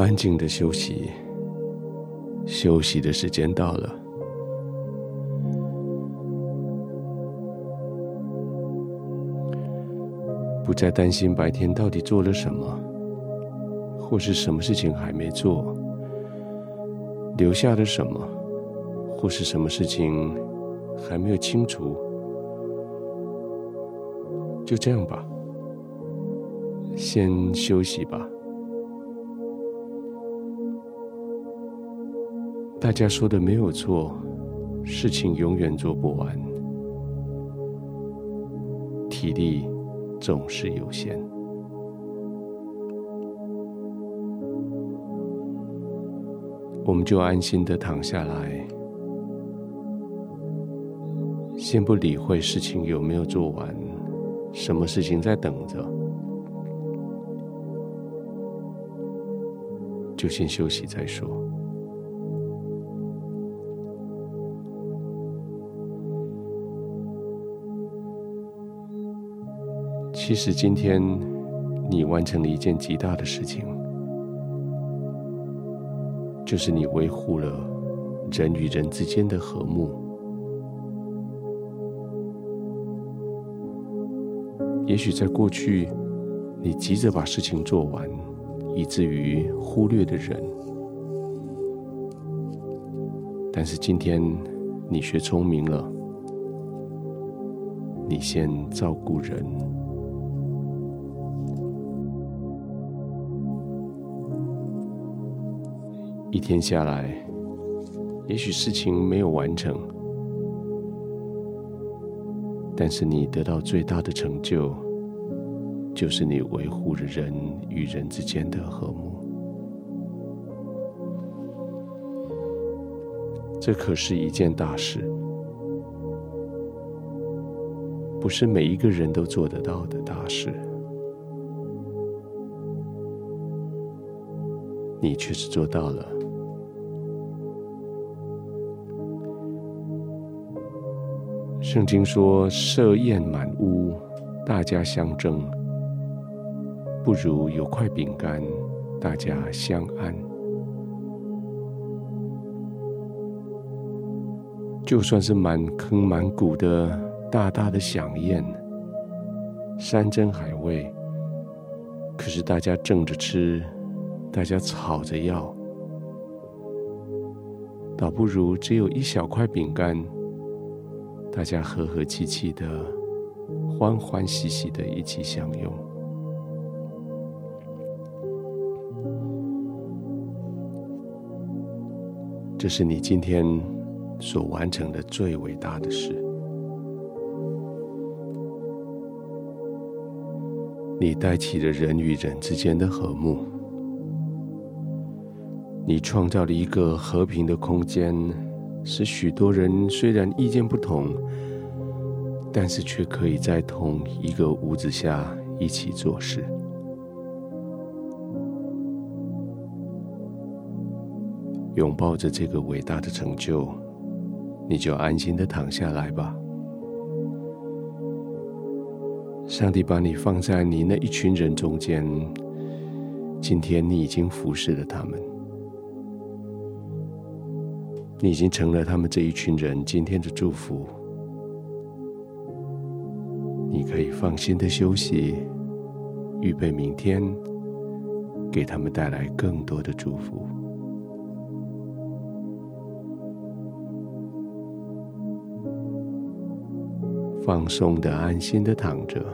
安静的休息，休息的时间到了。不再担心白天到底做了什么，或是什么事情还没做，留下了什么，或是什么事情还没有清除。就这样吧，先休息吧。大家说的没有错，事情永远做不完，体力总是有限。我们就安心的躺下来，先不理会事情有没有做完，什么事情在等着，就先休息再说。其实今天你完成了一件极大的事情，就是你维护了人与人之间的和睦。也许在过去，你急着把事情做完，以至于忽略的人。但是今天你学聪明了，你先照顾人。一天下来，也许事情没有完成，但是你得到最大的成就，就是你维护了人与人之间的和睦。这可是一件大事，不是每一个人都做得到的大事。你却是做到了。圣经说：“设宴满屋，大家相争，不如有块饼干，大家相安。”就算是满坑满谷的大大的饗宴，山珍海味，可是大家争着吃。大家吵着要，倒不如只有一小块饼干，大家和和气气的、欢欢喜喜的一起享用。这是你今天所完成的最伟大的事。你带起了人与人之间的和睦。你创造了一个和平的空间，使许多人虽然意见不同，但是却可以在同一个屋子下一起做事。拥抱着这个伟大的成就，你就安心的躺下来吧。上帝把你放在你那一群人中间，今天你已经服侍了他们。你已经成了他们这一群人今天的祝福，你可以放心的休息，预备明天给他们带来更多的祝福。放松的、安心的躺着，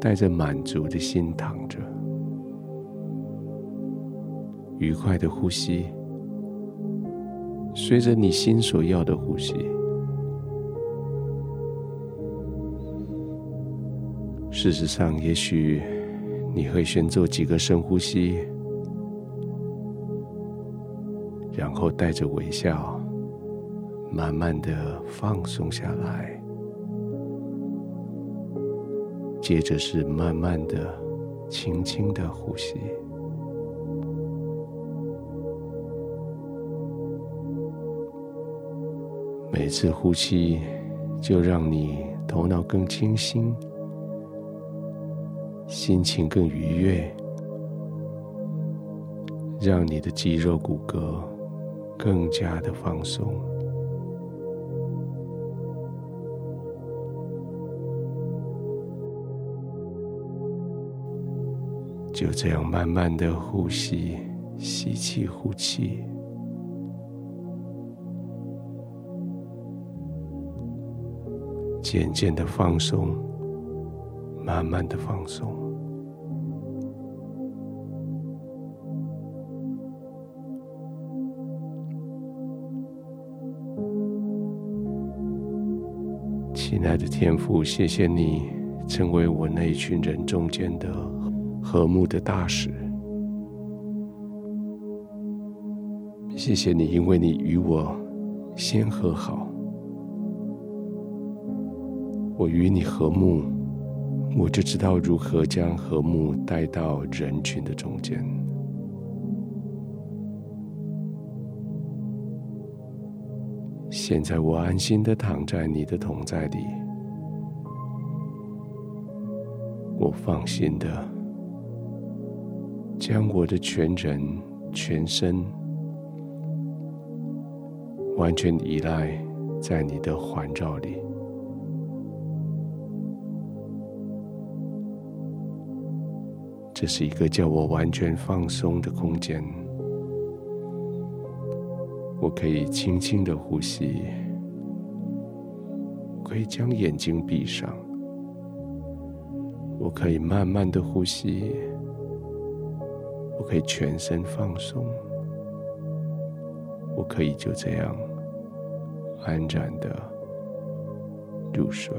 带着满足的心躺着，愉快的呼吸。随着你心所要的呼吸，事实上，也许你会先做几个深呼吸，然后带着微笑，慢慢的放松下来，接着是慢慢的、轻轻的呼吸。每次呼气，就让你头脑更清新，心情更愉悦，让你的肌肉骨骼更加的放松。就这样慢慢的呼吸，吸气，呼气，渐渐的放松，慢慢的放松。亲爱的天父，谢谢你成为我那一群人中间的。和睦的大使，谢谢你，因为你与我先和好，我与你和睦，我就知道如何将和睦带到人群的中间。现在我安心的躺在你的同在里，我放心的。将我的全人、全身完全依赖在你的环绕里，这是一个叫我完全放松的空间。我可以轻轻的呼吸，可以将眼睛闭上，我可以慢慢的呼吸。我可以全身放松，我可以就这样安然的入睡。